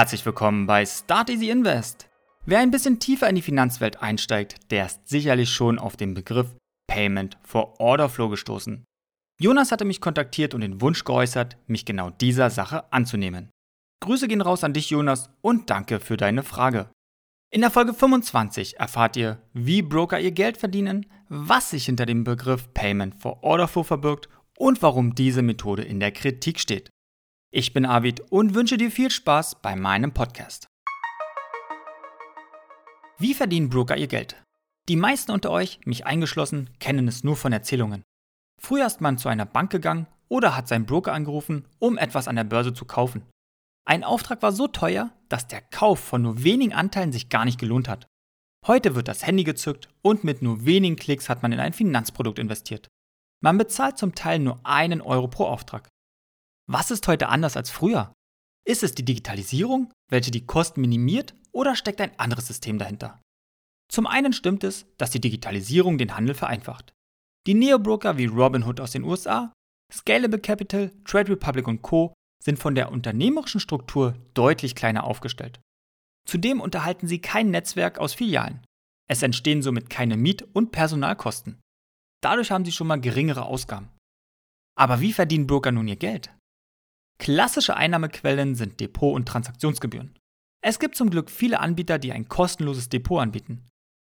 Herzlich willkommen bei Start Easy Invest. Wer ein bisschen tiefer in die Finanzwelt einsteigt, der ist sicherlich schon auf den Begriff Payment for Order Flow gestoßen. Jonas hatte mich kontaktiert und den Wunsch geäußert, mich genau dieser Sache anzunehmen. Grüße gehen raus an dich, Jonas, und danke für deine Frage. In der Folge 25 erfahrt ihr, wie Broker ihr Geld verdienen, was sich hinter dem Begriff Payment for Order Flow verbirgt und warum diese Methode in der Kritik steht. Ich bin Arvid und wünsche dir viel Spaß bei meinem Podcast. Wie verdienen Broker ihr Geld? Die meisten unter euch, mich eingeschlossen, kennen es nur von Erzählungen. Früher ist man zu einer Bank gegangen oder hat seinen Broker angerufen, um etwas an der Börse zu kaufen. Ein Auftrag war so teuer, dass der Kauf von nur wenigen Anteilen sich gar nicht gelohnt hat. Heute wird das Handy gezückt und mit nur wenigen Klicks hat man in ein Finanzprodukt investiert. Man bezahlt zum Teil nur einen Euro pro Auftrag. Was ist heute anders als früher? Ist es die Digitalisierung, welche die Kosten minimiert, oder steckt ein anderes System dahinter? Zum einen stimmt es, dass die Digitalisierung den Handel vereinfacht. Die Neobroker wie Robinhood aus den USA, Scalable Capital, Trade Republic und Co. sind von der unternehmerischen Struktur deutlich kleiner aufgestellt. Zudem unterhalten sie kein Netzwerk aus Filialen. Es entstehen somit keine Miet- und Personalkosten. Dadurch haben sie schon mal geringere Ausgaben. Aber wie verdienen Broker nun ihr Geld? Klassische Einnahmequellen sind Depot- und Transaktionsgebühren. Es gibt zum Glück viele Anbieter, die ein kostenloses Depot anbieten.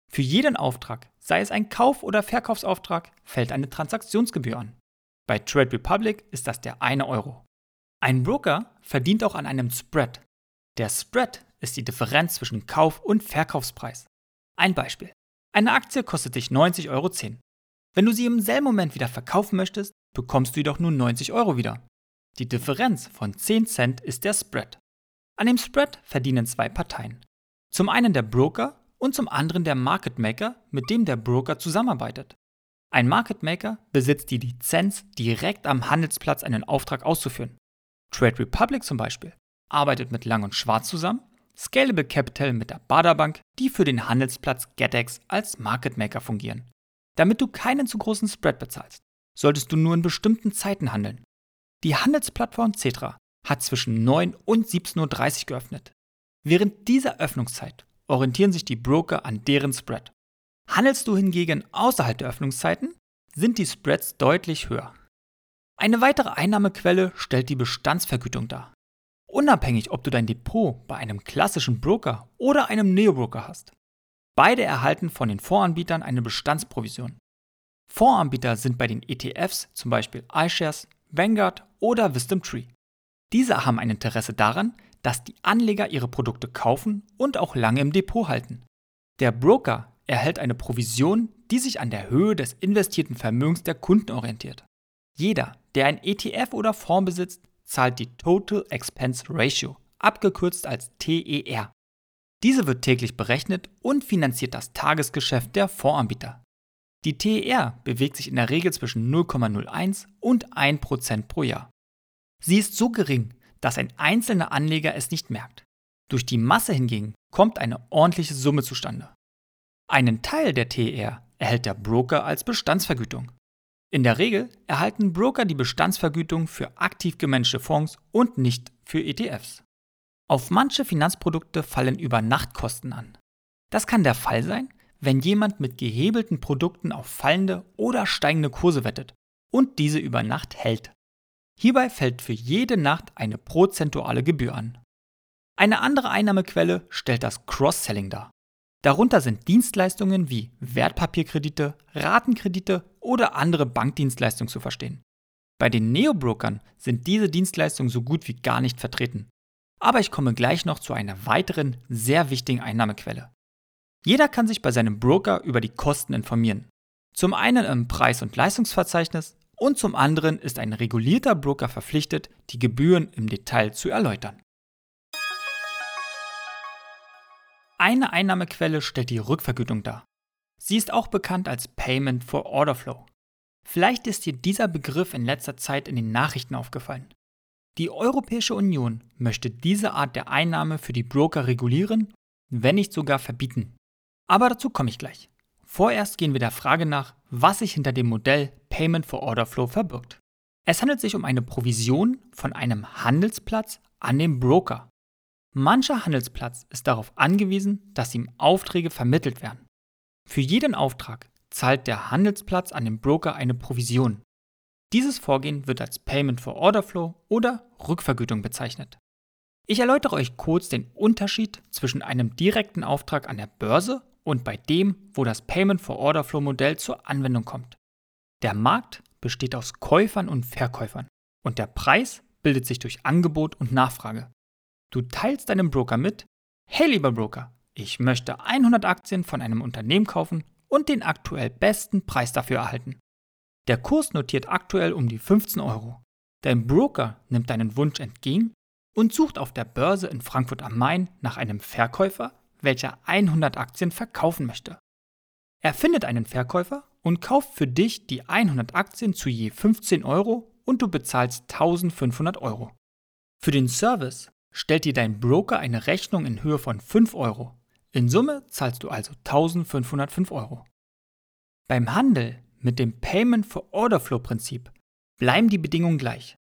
Für jeden Auftrag, sei es ein Kauf- oder Verkaufsauftrag, fällt eine Transaktionsgebühr an. Bei Trade Republic ist das der 1 Euro. Ein Broker verdient auch an einem Spread. Der Spread ist die Differenz zwischen Kauf- und Verkaufspreis. Ein Beispiel. Eine Aktie kostet dich 90,10 Euro. Wenn du sie im selben Moment wieder verkaufen möchtest, bekommst du jedoch nur 90 Euro wieder. Die Differenz von 10 Cent ist der Spread. An dem Spread verdienen zwei Parteien. Zum einen der Broker und zum anderen der Market Maker, mit dem der Broker zusammenarbeitet. Ein Market Maker besitzt die Lizenz, direkt am Handelsplatz einen Auftrag auszuführen. Trade Republic zum Beispiel arbeitet mit Lang und Schwarz zusammen, Scalable Capital mit der Baderbank, die für den Handelsplatz GetEx als Market Maker fungieren. Damit du keinen zu großen Spread bezahlst, solltest du nur in bestimmten Zeiten handeln. Die Handelsplattform Cetra hat zwischen 9 und 17.30 Uhr geöffnet. Während dieser Öffnungszeit orientieren sich die Broker an deren Spread. Handelst du hingegen außerhalb der Öffnungszeiten, sind die Spreads deutlich höher. Eine weitere Einnahmequelle stellt die Bestandsvergütung dar. Unabhängig, ob du dein Depot bei einem klassischen Broker oder einem Neobroker hast. Beide erhalten von den Voranbietern eine Bestandsprovision. Voranbieter sind bei den ETFs zum Beispiel iShares, Vanguard oder Wisdom Tree. Diese haben ein Interesse daran, dass die Anleger ihre Produkte kaufen und auch lange im Depot halten. Der Broker erhält eine Provision, die sich an der Höhe des investierten Vermögens der Kunden orientiert. Jeder, der ein ETF oder Fonds besitzt, zahlt die Total Expense Ratio, abgekürzt als TER. Diese wird täglich berechnet und finanziert das Tagesgeschäft der Fondsanbieter. Die TER bewegt sich in der Regel zwischen 0,01 und 1% pro Jahr. Sie ist so gering, dass ein einzelner Anleger es nicht merkt. Durch die Masse hingegen kommt eine ordentliche Summe zustande. Einen Teil der TER erhält der Broker als Bestandsvergütung. In der Regel erhalten Broker die Bestandsvergütung für aktiv gemanagte Fonds und nicht für ETFs. Auf manche Finanzprodukte fallen Übernachtkosten an. Das kann der Fall sein, wenn jemand mit gehebelten Produkten auf fallende oder steigende Kurse wettet und diese über Nacht hält. Hierbei fällt für jede Nacht eine prozentuale Gebühr an. Eine andere Einnahmequelle stellt das Cross-Selling dar. Darunter sind Dienstleistungen wie Wertpapierkredite, Ratenkredite oder andere Bankdienstleistungen zu verstehen. Bei den Neobrokern sind diese Dienstleistungen so gut wie gar nicht vertreten. Aber ich komme gleich noch zu einer weiteren sehr wichtigen Einnahmequelle. Jeder kann sich bei seinem Broker über die Kosten informieren. Zum einen im Preis- und Leistungsverzeichnis und zum anderen ist ein regulierter Broker verpflichtet, die Gebühren im Detail zu erläutern. Eine Einnahmequelle stellt die Rückvergütung dar. Sie ist auch bekannt als Payment for Order Flow. Vielleicht ist dir dieser Begriff in letzter Zeit in den Nachrichten aufgefallen. Die Europäische Union möchte diese Art der Einnahme für die Broker regulieren, wenn nicht sogar verbieten. Aber dazu komme ich gleich. Vorerst gehen wir der Frage nach, was sich hinter dem Modell Payment for Order Flow verbirgt. Es handelt sich um eine Provision von einem Handelsplatz an den Broker. Mancher Handelsplatz ist darauf angewiesen, dass ihm Aufträge vermittelt werden. Für jeden Auftrag zahlt der Handelsplatz an den Broker eine Provision. Dieses Vorgehen wird als Payment for Order Flow oder Rückvergütung bezeichnet. Ich erläutere euch kurz den Unterschied zwischen einem direkten Auftrag an der Börse und bei dem, wo das Payment for Order Flow Modell zur Anwendung kommt. Der Markt besteht aus Käufern und Verkäufern und der Preis bildet sich durch Angebot und Nachfrage. Du teilst deinem Broker mit, hey lieber Broker, ich möchte 100 Aktien von einem Unternehmen kaufen und den aktuell besten Preis dafür erhalten. Der Kurs notiert aktuell um die 15 Euro. Dein Broker nimmt deinen Wunsch entgegen und sucht auf der Börse in Frankfurt am Main nach einem Verkäufer, welcher 100 Aktien verkaufen möchte. Er findet einen Verkäufer und kauft für dich die 100 Aktien zu je 15 Euro und du bezahlst 1500 Euro. Für den Service stellt dir dein Broker eine Rechnung in Höhe von 5 Euro. In Summe zahlst du also 1505 Euro. Beim Handel mit dem Payment for Order Flow Prinzip bleiben die Bedingungen gleich.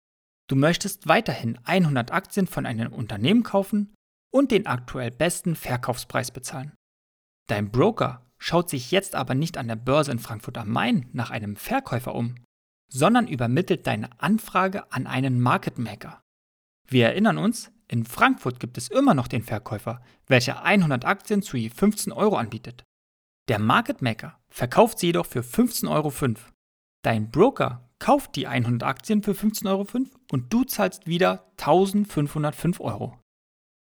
Du möchtest weiterhin 100 Aktien von einem Unternehmen kaufen und den aktuell besten Verkaufspreis bezahlen. Dein Broker schaut sich jetzt aber nicht an der Börse in Frankfurt am Main nach einem Verkäufer um, sondern übermittelt deine Anfrage an einen Market Maker. Wir erinnern uns, in Frankfurt gibt es immer noch den Verkäufer, welcher 100 Aktien zu je 15 Euro anbietet. Der Market Maker verkauft sie jedoch für 15,05 Euro. Dein Broker kauft die 100 Aktien für 15,05 Euro und du zahlst wieder 1505 Euro.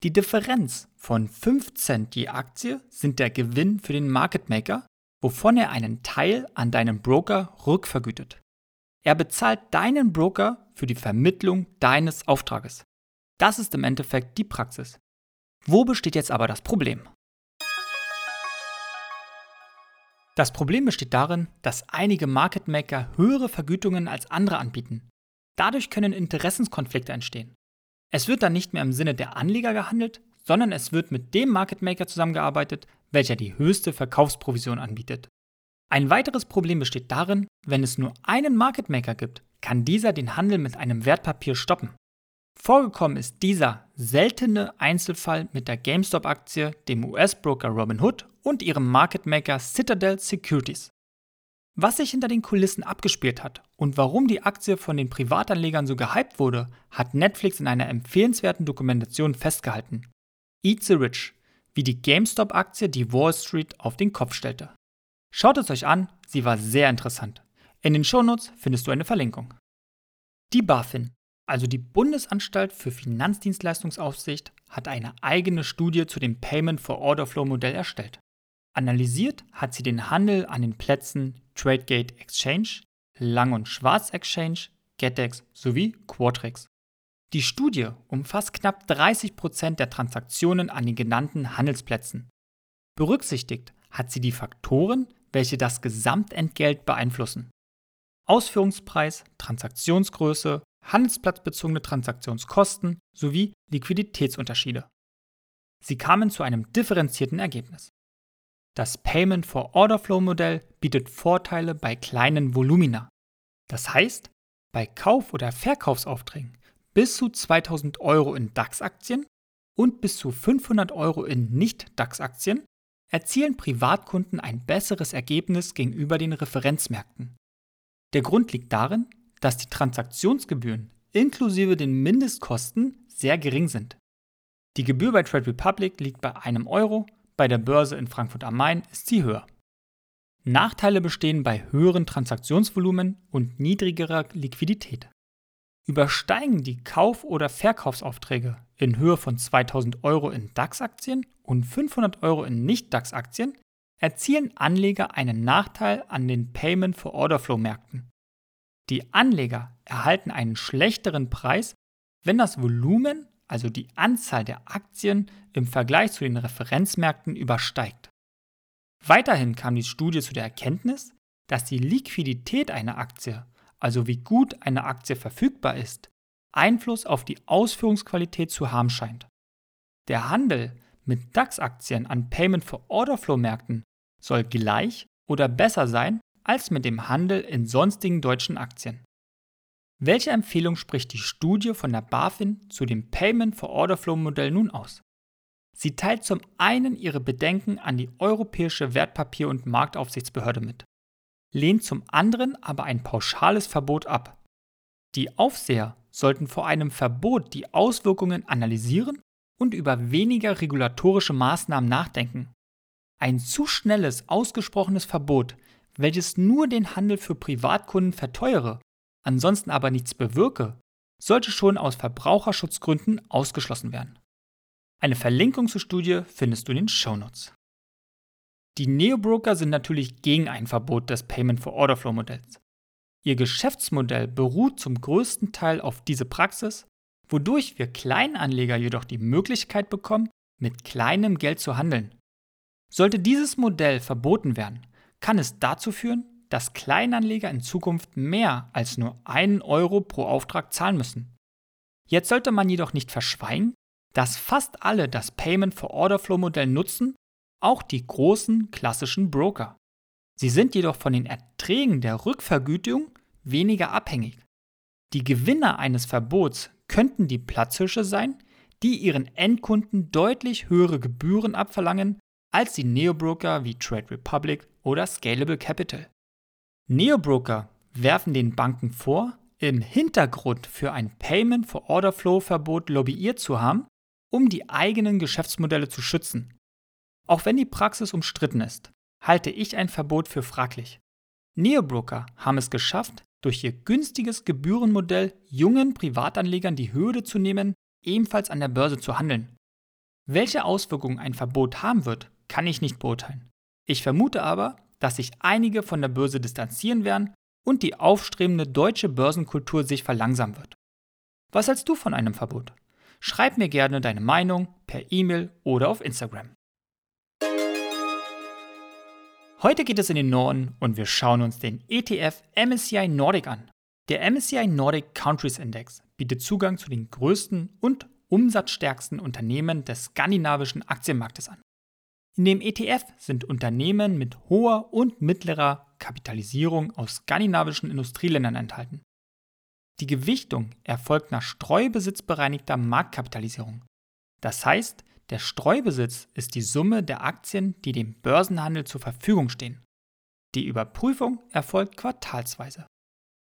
Die Differenz von 5 Cent je Aktie sind der Gewinn für den Market Maker, wovon er einen Teil an deinen Broker rückvergütet. Er bezahlt deinen Broker für die Vermittlung deines Auftrages. Das ist im Endeffekt die Praxis. Wo besteht jetzt aber das Problem? Das Problem besteht darin, dass einige Market Maker höhere Vergütungen als andere anbieten. Dadurch können Interessenskonflikte entstehen. Es wird dann nicht mehr im Sinne der Anleger gehandelt, sondern es wird mit dem Market Maker zusammengearbeitet, welcher die höchste Verkaufsprovision anbietet. Ein weiteres Problem besteht darin, wenn es nur einen Market Maker gibt, kann dieser den Handel mit einem Wertpapier stoppen. Vorgekommen ist dieser seltene Einzelfall mit der GameStop-Aktie, dem US-Broker Robinhood und ihrem Market Maker Citadel Securities. Was sich hinter den Kulissen abgespielt hat und warum die Aktie von den Privatanlegern so gehypt wurde, hat Netflix in einer empfehlenswerten Dokumentation festgehalten. Eat the Rich, wie die GameStop-Aktie die Wall Street auf den Kopf stellte. Schaut es euch an, sie war sehr interessant. In den Shownotes findest du eine Verlinkung. Die BaFin, also die Bundesanstalt für Finanzdienstleistungsaufsicht, hat eine eigene Studie zu dem Payment for Order Flow Modell erstellt. Analysiert hat sie den Handel an den Plätzen TradeGate Exchange, Lang- und Schwarz Exchange, GetEx sowie Qualtrics. Die Studie umfasst knapp 30% der Transaktionen an den genannten Handelsplätzen. Berücksichtigt hat sie die Faktoren, welche das Gesamtentgelt beeinflussen. Ausführungspreis, Transaktionsgröße, handelsplatzbezogene Transaktionskosten sowie Liquiditätsunterschiede. Sie kamen zu einem differenzierten Ergebnis. Das Payment for Order Flow Modell bietet Vorteile bei kleinen Volumina. Das heißt, bei Kauf- oder Verkaufsaufträgen bis zu 2000 Euro in DAX-Aktien und bis zu 500 Euro in Nicht-DAX-Aktien erzielen Privatkunden ein besseres Ergebnis gegenüber den Referenzmärkten. Der Grund liegt darin, dass die Transaktionsgebühren inklusive den Mindestkosten sehr gering sind. Die Gebühr bei Trade Republic liegt bei einem Euro, bei der Börse in Frankfurt am Main ist sie höher. Nachteile bestehen bei höheren Transaktionsvolumen und niedrigerer Liquidität. Übersteigen die Kauf- oder Verkaufsaufträge in Höhe von 2000 Euro in DAX-Aktien und 500 Euro in Nicht-DAX-Aktien, erzielen Anleger einen Nachteil an den Payment for Order Flow Märkten. Die Anleger erhalten einen schlechteren Preis, wenn das Volumen, also die Anzahl der Aktien im Vergleich zu den Referenzmärkten übersteigt. Weiterhin kam die Studie zu der Erkenntnis, dass die Liquidität einer Aktie, also wie gut eine Aktie verfügbar ist, Einfluss auf die Ausführungsqualität zu haben scheint. Der Handel mit DAX-Aktien an Payment for Order Flow Märkten soll gleich oder besser sein als mit dem Handel in sonstigen deutschen Aktien. Welche Empfehlung spricht die Studie von der BaFin zu dem Payment for Order Flow Modell nun aus? Sie teilt zum einen ihre Bedenken an die Europäische Wertpapier- und Marktaufsichtsbehörde mit, lehnt zum anderen aber ein pauschales Verbot ab. Die Aufseher sollten vor einem Verbot die Auswirkungen analysieren und über weniger regulatorische Maßnahmen nachdenken. Ein zu schnelles, ausgesprochenes Verbot, welches nur den Handel für Privatkunden verteuere, ansonsten aber nichts bewirke, sollte schon aus Verbraucherschutzgründen ausgeschlossen werden. Eine Verlinkung zur Studie findest du in den Shownotes. Die Neobroker sind natürlich gegen ein Verbot des Payment for Order Flow Modells. Ihr Geschäftsmodell beruht zum größten Teil auf diese Praxis, wodurch wir Kleinanleger jedoch die Möglichkeit bekommen, mit kleinem Geld zu handeln. Sollte dieses Modell verboten werden, kann es dazu führen, dass Kleinanleger in Zukunft mehr als nur einen Euro pro Auftrag zahlen müssen. Jetzt sollte man jedoch nicht verschweigen, dass fast alle das Payment for Order Flow Modell nutzen, auch die großen klassischen Broker. Sie sind jedoch von den Erträgen der Rückvergütung weniger abhängig. Die Gewinner eines Verbots könnten die Platzhirsche sein, die ihren Endkunden deutlich höhere Gebühren abverlangen als die Neobroker wie Trade Republic oder Scalable Capital. Neobroker werfen den Banken vor, im Hintergrund für ein Payment for Order Flow Verbot lobbyiert zu haben um die eigenen Geschäftsmodelle zu schützen. Auch wenn die Praxis umstritten ist, halte ich ein Verbot für fraglich. Neobroker haben es geschafft, durch ihr günstiges Gebührenmodell jungen Privatanlegern die Hürde zu nehmen, ebenfalls an der Börse zu handeln. Welche Auswirkungen ein Verbot haben wird, kann ich nicht beurteilen. Ich vermute aber, dass sich einige von der Börse distanzieren werden und die aufstrebende deutsche Börsenkultur sich verlangsamen wird. Was hältst du von einem Verbot? Schreib mir gerne deine Meinung per E-Mail oder auf Instagram. Heute geht es in den Norden und wir schauen uns den ETF MSCI Nordic an. Der MSCI Nordic Countries Index bietet Zugang zu den größten und umsatzstärksten Unternehmen des skandinavischen Aktienmarktes an. In dem ETF sind Unternehmen mit hoher und mittlerer Kapitalisierung aus skandinavischen Industrieländern enthalten. Die Gewichtung erfolgt nach streubesitzbereinigter Marktkapitalisierung. Das heißt, der Streubesitz ist die Summe der Aktien, die dem Börsenhandel zur Verfügung stehen. Die Überprüfung erfolgt quartalsweise.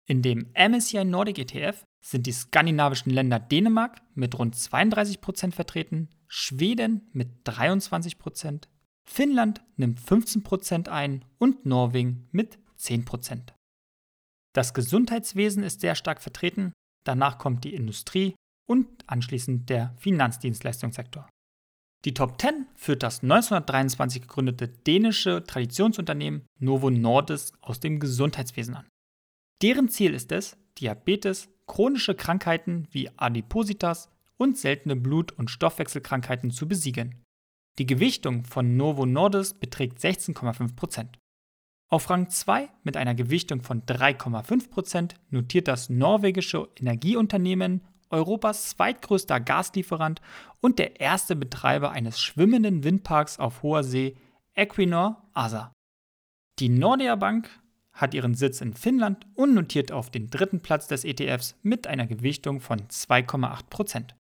In dem MSCI Nordic ETF sind die skandinavischen Länder Dänemark mit rund 32% vertreten, Schweden mit 23%, Finnland nimmt 15% ein und Norwegen mit 10%. Das Gesundheitswesen ist sehr stark vertreten, danach kommt die Industrie und anschließend der Finanzdienstleistungssektor. Die Top 10 führt das 1923 gegründete dänische Traditionsunternehmen Novo Nordisk aus dem Gesundheitswesen an. Deren Ziel ist es, Diabetes, chronische Krankheiten wie Adipositas und seltene Blut- und Stoffwechselkrankheiten zu besiegen. Die Gewichtung von Novo Nordisk beträgt 16,5%. Auf Rang 2 mit einer Gewichtung von 3,5% notiert das norwegische Energieunternehmen Europas zweitgrößter Gaslieferant und der erste Betreiber eines schwimmenden Windparks auf hoher See, Equinor ASA. Die Nordea Bank hat ihren Sitz in Finnland und notiert auf den dritten Platz des ETFs mit einer Gewichtung von 2,8%.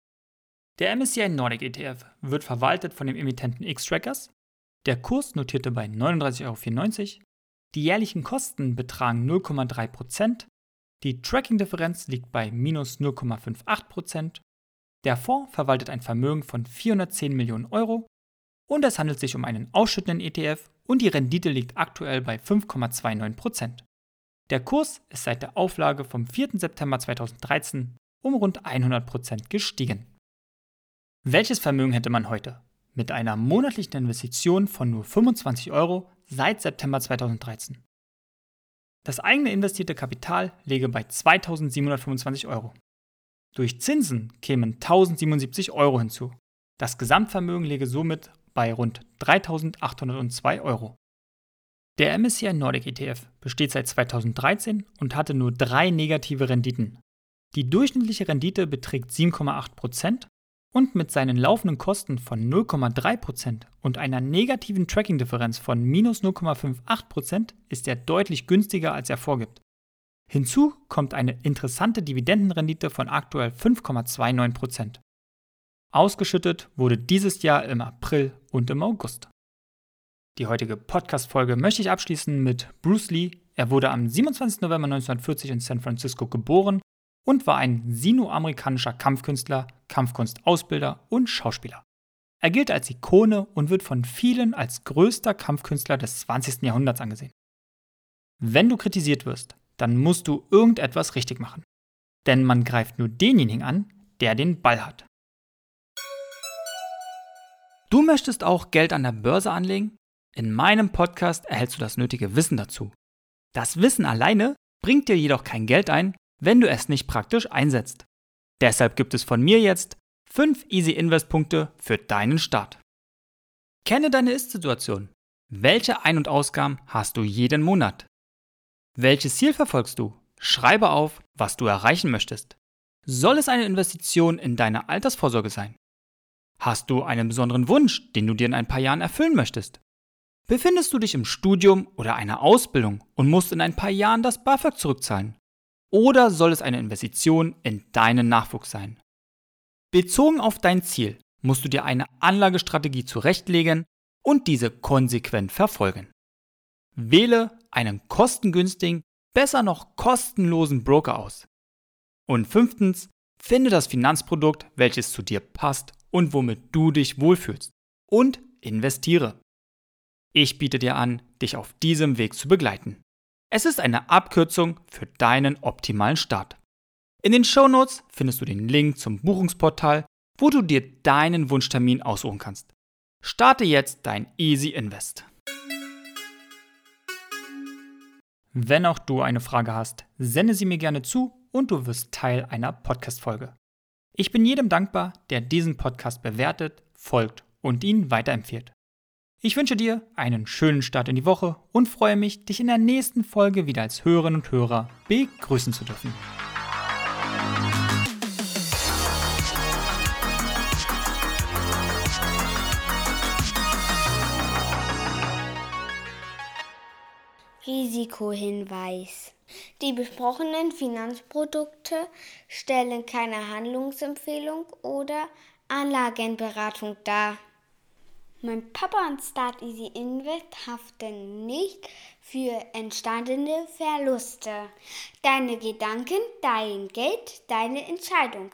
Der MSCI Nordic ETF wird verwaltet von dem Emittenten X-Trackers. Der Kurs notierte bei 39,94 Euro die jährlichen Kosten betragen 0,3%, die Tracking-Differenz liegt bei minus 0,58%, der Fonds verwaltet ein Vermögen von 410 Millionen Euro und es handelt sich um einen ausschüttenden ETF und die Rendite liegt aktuell bei 5,29%. Der Kurs ist seit der Auflage vom 4. September 2013 um rund 100% gestiegen. Welches Vermögen hätte man heute? Mit einer monatlichen Investition von nur 25 Euro seit September 2013. Das eigene investierte Kapital läge bei 2725 Euro. Durch Zinsen kämen 1077 Euro hinzu. Das Gesamtvermögen läge somit bei rund 3802 Euro. Der MSCI Nordic ETF besteht seit 2013 und hatte nur drei negative Renditen. Die durchschnittliche Rendite beträgt 7,8% und mit seinen laufenden Kosten von 0,3% und einer negativen Tracking-Differenz von minus 0,58% ist er deutlich günstiger, als er vorgibt. Hinzu kommt eine interessante Dividendenrendite von aktuell 5,29%. Ausgeschüttet wurde dieses Jahr im April und im August. Die heutige Podcast-Folge möchte ich abschließen mit Bruce Lee. Er wurde am 27. November 1940 in San Francisco geboren und war ein sinoamerikanischer Kampfkünstler, Kampfkunstausbilder und Schauspieler. Er gilt als Ikone und wird von vielen als größter Kampfkünstler des 20. Jahrhunderts angesehen. Wenn du kritisiert wirst, dann musst du irgendetwas richtig machen. Denn man greift nur denjenigen an, der den Ball hat. Du möchtest auch Geld an der Börse anlegen? In meinem Podcast erhältst du das nötige Wissen dazu. Das Wissen alleine bringt dir jedoch kein Geld ein, wenn du es nicht praktisch einsetzt. Deshalb gibt es von mir jetzt 5 Easy Invest Punkte für deinen Start. Kenne deine Ist-Situation. Welche Ein- und Ausgaben hast du jeden Monat? Welches Ziel verfolgst du? Schreibe auf, was du erreichen möchtest. Soll es eine Investition in deine Altersvorsorge sein? Hast du einen besonderen Wunsch, den du dir in ein paar Jahren erfüllen möchtest? Befindest du dich im Studium oder einer Ausbildung und musst in ein paar Jahren das BAföG zurückzahlen? Oder soll es eine Investition in deinen Nachwuchs sein? Bezogen auf dein Ziel musst du dir eine Anlagestrategie zurechtlegen und diese konsequent verfolgen. Wähle einen kostengünstigen, besser noch kostenlosen Broker aus. Und fünftens, finde das Finanzprodukt, welches zu dir passt und womit du dich wohlfühlst. Und investiere. Ich biete dir an, dich auf diesem Weg zu begleiten. Es ist eine Abkürzung für deinen optimalen Start. In den Shownotes findest du den Link zum Buchungsportal, wo du dir deinen Wunschtermin aussuchen kannst. Starte jetzt dein Easy Invest. Wenn auch du eine Frage hast, sende sie mir gerne zu und du wirst Teil einer Podcast-Folge. Ich bin jedem dankbar, der diesen Podcast bewertet, folgt und ihn weiterempfiehlt. Ich wünsche dir einen schönen Start in die Woche und freue mich, dich in der nächsten Folge wieder als Hörerinnen und Hörer begrüßen zu dürfen. Risikohinweis. Die besprochenen Finanzprodukte stellen keine Handlungsempfehlung oder Anlagenberatung dar. Mein Papa und Start Easy Invest haften nicht für entstandene Verluste. Deine Gedanken, dein Geld, deine Entscheidung.